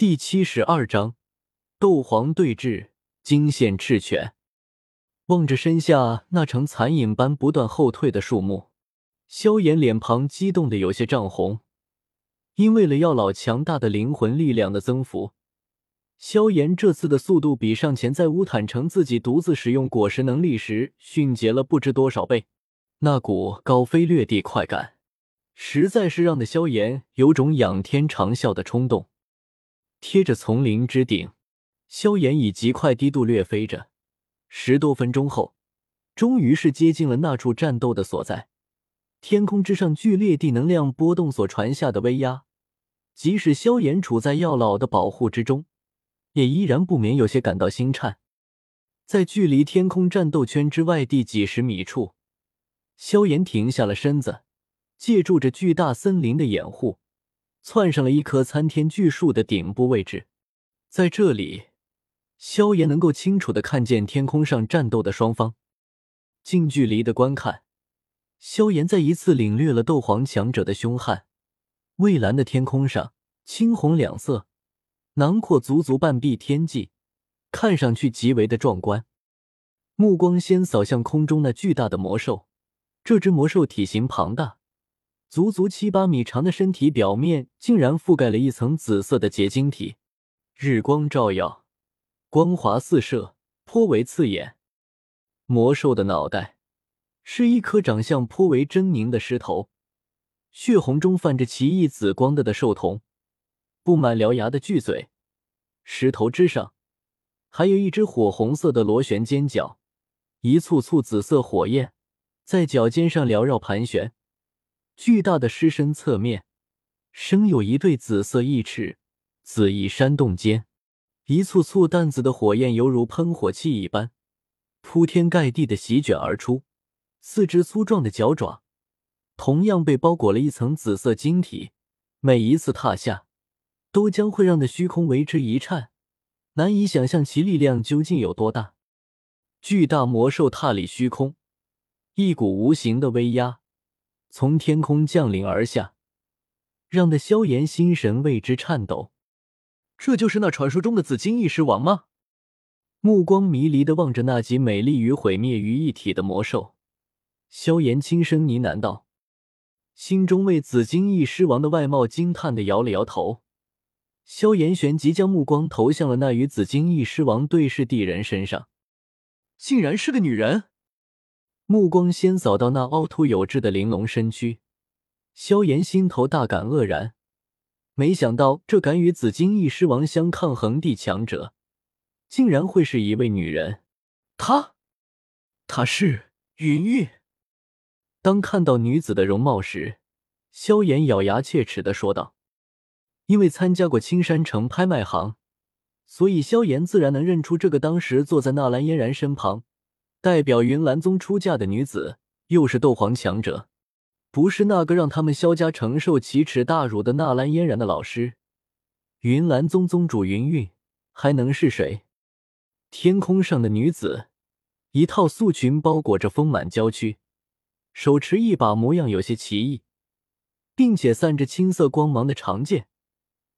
第七十二章，斗皇对峙，惊现赤犬。望着身下那成残影般不断后退的树木，萧炎脸庞激动的有些涨红。因为了药老强大的灵魂力量的增幅，萧炎这次的速度比上前在乌坦城自己独自使用果实能力时迅捷了不知多少倍。那股高飞掠地快感，实在是让的萧炎有种仰天长啸的冲动。贴着丛林之顶，萧炎以极快低度掠飞着。十多分钟后，终于是接近了那处战斗的所在。天空之上剧烈地能量波动所传下的威压，即使萧炎处在药老的保护之中，也依然不免有些感到心颤。在距离天空战斗圈之外地几十米处，萧炎停下了身子，借助着巨大森林的掩护。窜上了一棵参天巨树的顶部位置，在这里，萧炎能够清楚的看见天空上战斗的双方。近距离的观看，萧炎再一次领略了斗皇强者的凶悍。蔚蓝的天空上，青红两色，囊括足足半壁天际，看上去极为的壮观。目光先扫向空中那巨大的魔兽，这只魔兽体型庞大。足足七八米长的身体表面竟然覆盖了一层紫色的结晶体，日光照耀，光华四射，颇为刺眼。魔兽的脑袋是一颗长相颇为狰狞的狮头，血红中泛着奇异紫光的的兽瞳，布满獠牙的巨嘴。狮头之上还有一只火红色的螺旋尖角，一簇簇紫色火焰在脚尖上缭绕盘旋。巨大的狮身侧面，生有一对紫色翼翅，紫翼扇动间，一簇簇淡紫的火焰犹如喷火器一般，铺天盖地的席卷而出。四只粗壮的脚爪，同样被包裹了一层紫色晶体，每一次踏下，都将会让的虚空为之一颤，难以想象其力量究竟有多大。巨大魔兽踏里虚空，一股无形的威压。从天空降临而下，让的萧炎心神为之颤抖。这就是那传说中的紫金翼狮王吗？目光迷离的望着那集美丽与毁灭于一体的魔兽，萧炎轻声呢喃道，心中为紫金翼狮王的外貌惊叹的摇了摇头。萧炎旋即将目光投向了那与紫金翼狮王对视地人身上，竟然是个女人。目光先扫到那凹凸有致的玲珑身躯，萧炎心头大感愕然。没想到这敢与紫金翼狮王相抗衡的强者，竟然会是一位女人。她，她是云韵。当看到女子的容貌时，萧炎咬牙切齿的说道：“因为参加过青山城拍卖行，所以萧炎自然能认出这个当时坐在纳兰嫣然身旁。”代表云岚宗出嫁的女子，又是斗皇强者，不是那个让他们萧家承受奇耻大辱的纳兰嫣然的老师，云岚宗宗主云韵，还能是谁？天空上的女子，一套素裙包裹着丰满娇躯，手持一把模样有些奇异，并且散着青色光芒的长剑，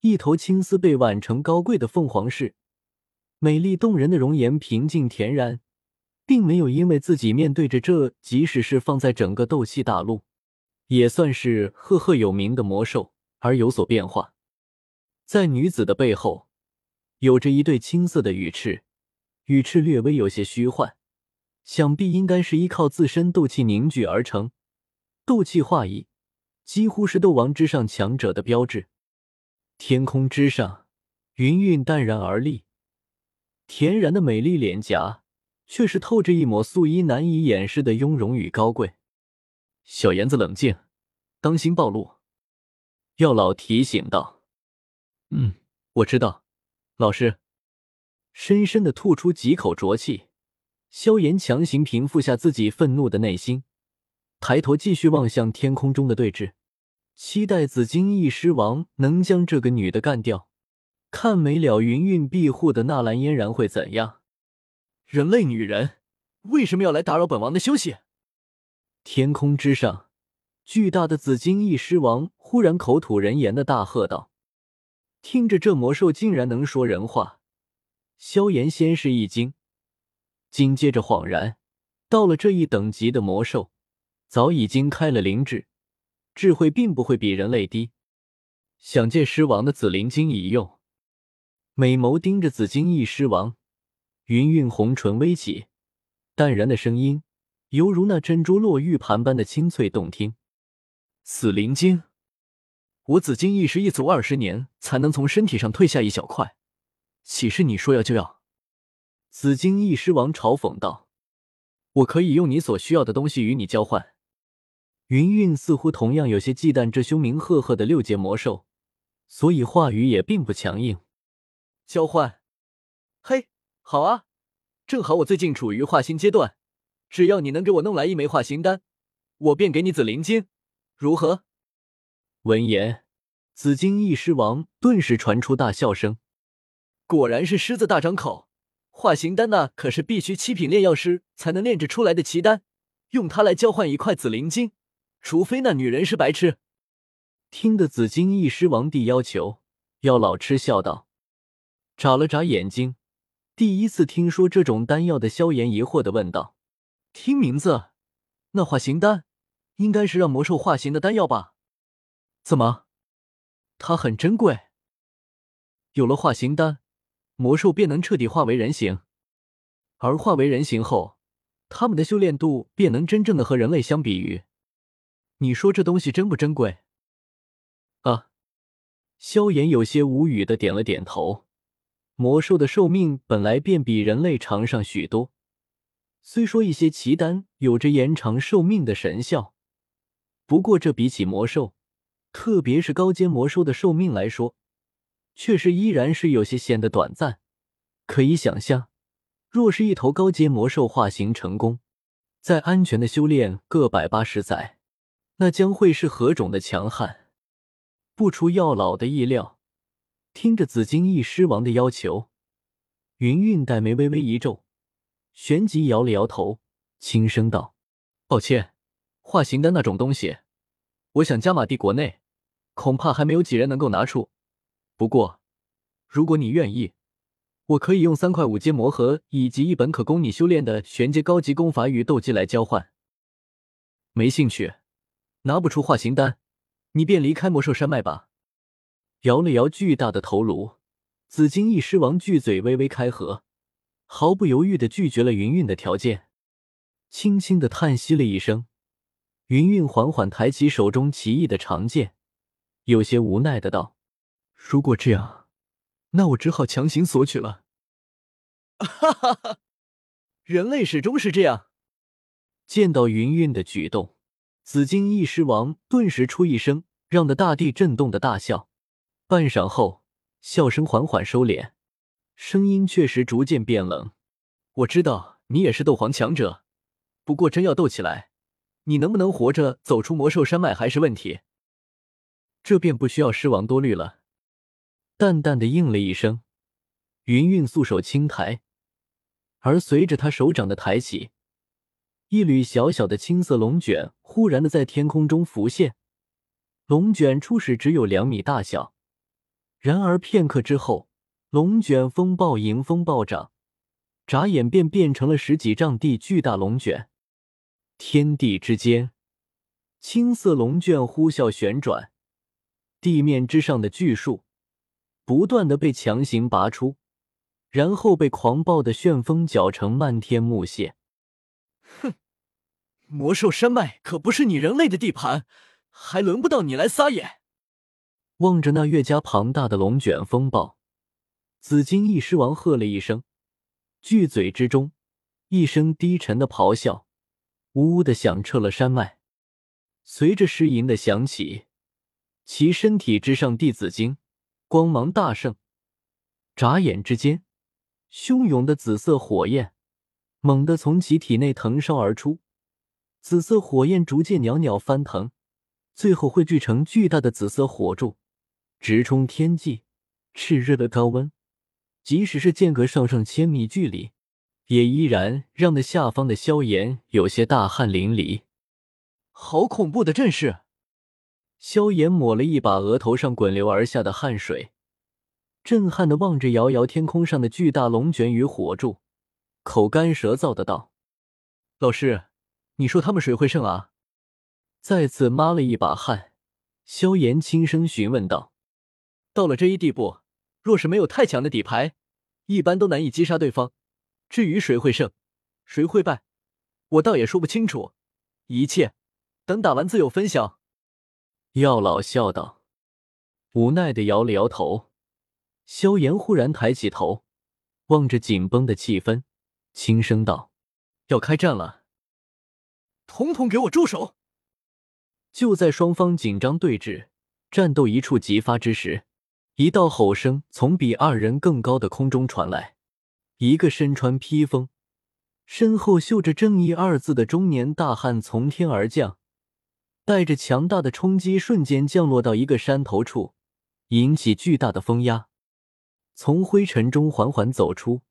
一头青丝被挽成高贵的凤凰式，美丽动人的容颜平静恬然。并没有因为自己面对着这，即使是放在整个斗气大陆，也算是赫赫有名的魔兽而有所变化。在女子的背后，有着一对青色的羽翅，羽翅略微有些虚幻，想必应该是依靠自身斗气凝聚而成。斗气化翼，几乎是斗王之上强者的标志。天空之上，云韵淡然而立，恬然的美丽脸颊。却是透着一抹素衣难以掩饰的雍容与高贵。小妍子，冷静，当心暴露。药老提醒道：“嗯，我知道，老师。”深深的吐出几口浊气，萧炎强行平复下自己愤怒的内心，抬头继续望向天空中的对峙，期待紫金翼狮王能将这个女的干掉，看没了云韵庇护的纳兰嫣然会怎样。人类女人为什么要来打扰本王的休息？天空之上，巨大的紫金翼狮王忽然口吐人言的大喝道：“听着这魔兽竟然能说人话，萧炎先是一惊，紧接着恍然，到了这一等级的魔兽，早已经开了灵智，智慧并不会比人类低。想借狮王的紫灵晶一用，美眸盯着紫金翼狮王，云韵红唇微起，淡然的声音犹如那珍珠落玉盘般的清脆动听。紫灵晶。我紫金翼是一族二十年才能从身体上退下一小块，岂是你说要就要？紫金翼狮王嘲讽道：“我可以用你所需要的东西与你交换。”云韵似乎同样有些忌惮这凶名赫赫的六阶魔兽，所以话语也并不强硬。交换？嘿，好啊，正好我最近处于化形阶段，只要你能给我弄来一枚化形丹，我便给你紫灵晶，如何？闻言，紫金翼狮王顿时传出大笑声。果然是狮子大张口，化形丹那可是必须七品炼药师才能炼制出来的奇丹，用它来交换一块紫灵晶，除非那女人是白痴。听得紫金翼狮王帝要求，药老嗤笑道，眨了眨眼睛。第一次听说这种丹药的萧炎疑惑的问道：“听名字，那化形丹应该是让魔兽化形的丹药吧？”怎么？它很珍贵。有了化形丹，魔兽便能彻底化为人形，而化为人形后，他们的修炼度便能真正的和人类相比于。你说这东西珍不珍贵？啊！萧炎有些无语的点了点头。魔兽的寿命本来便比人类长上许多，虽说一些奇丹有着延长寿命的神效，不过这比起魔兽。特别是高阶魔兽的寿命来说，确实依然是有些显得短暂。可以想象，若是一头高阶魔兽化形成功，在安全的修炼个百八十载，那将会是何种的强悍？不出药老的意料，听着紫金翼狮王的要求，云韵黛眉微微一皱，旋即摇了摇头，轻声道：“抱歉，化形丹那种东西，我想加玛帝国内。”恐怕还没有几人能够拿出。不过，如果你愿意，我可以用三块五阶魔核以及一本可供你修炼的玄阶高级功法与斗技来交换。没兴趣，拿不出化形丹，你便离开魔兽山脉吧。摇了摇巨大的头颅，紫金翼狮王巨嘴微微开合，毫不犹豫的拒绝了云韵的条件，轻轻的叹息了一声。云韵缓缓抬起手中奇异的长剑。有些无奈的道：“如果这样，那我只好强行索取了。”哈哈哈！人类始终是这样。见到云韵的举动，紫金翼狮王顿时出一声让得大地震动的大笑。半晌后，笑声缓缓收敛，声音确实逐渐变冷。我知道你也是斗皇强者，不过真要斗起来，你能不能活着走出魔兽山脉还是问题。这便不需要狮王多虑了，淡淡的应了一声。云韵素手轻抬，而随着他手掌的抬起，一缕小小的青色龙卷忽然的在天空中浮现。龙卷初始只有两米大小，然而片刻之后，龙卷风暴迎风暴涨，眨眼便变成了十几丈地巨大龙卷。天地之间，青色龙卷呼啸旋转。地面之上的巨树不断的被强行拔出，然后被狂暴的旋风搅成漫天木屑。哼，魔兽山脉可不是你人类的地盘，还轮不到你来撒野。望着那越加庞大的龙卷风暴，紫金翼狮王喝了一声，巨嘴之中一声低沉的咆哮，呜呜的响彻了山脉。随着狮吟的响起。其身体之上，地紫金光芒大盛，眨眼之间，汹涌的紫色火焰猛地从其体内腾烧而出。紫色火焰逐渐袅袅翻腾，最后汇聚成巨大的紫色火柱，直冲天际。炽热的高温，即使是间隔上上千米距离，也依然让那下方的萧炎有些大汗淋漓。好恐怖的阵势！萧炎抹了一把额头上滚流而下的汗水，震撼的望着遥遥天空上的巨大龙卷与火柱，口干舌燥的道：“老师，你说他们谁会胜啊？”再次抹了一把汗，萧炎轻声询问道：“到了这一地步，若是没有太强的底牌，一般都难以击杀对方。至于谁会胜，谁会败，我倒也说不清楚。一切等打完自有分晓。”药老笑道，无奈的摇了摇头。萧炎忽然抬起头，望着紧绷的气氛，轻声道：“要开战了，统统给我住手！”就在双方紧张对峙、战斗一触即发之时，一道吼声从比二人更高的空中传来。一个身穿披风、身后绣着“正义”二字的中年大汉从天而降，带着强大的冲击，瞬间降落到一个山头处，引起巨大的风压。从灰尘中缓缓走出，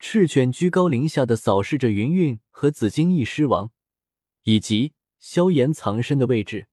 赤犬居高临下的扫视着云韵和紫金翼狮王，以及萧炎藏身的位置。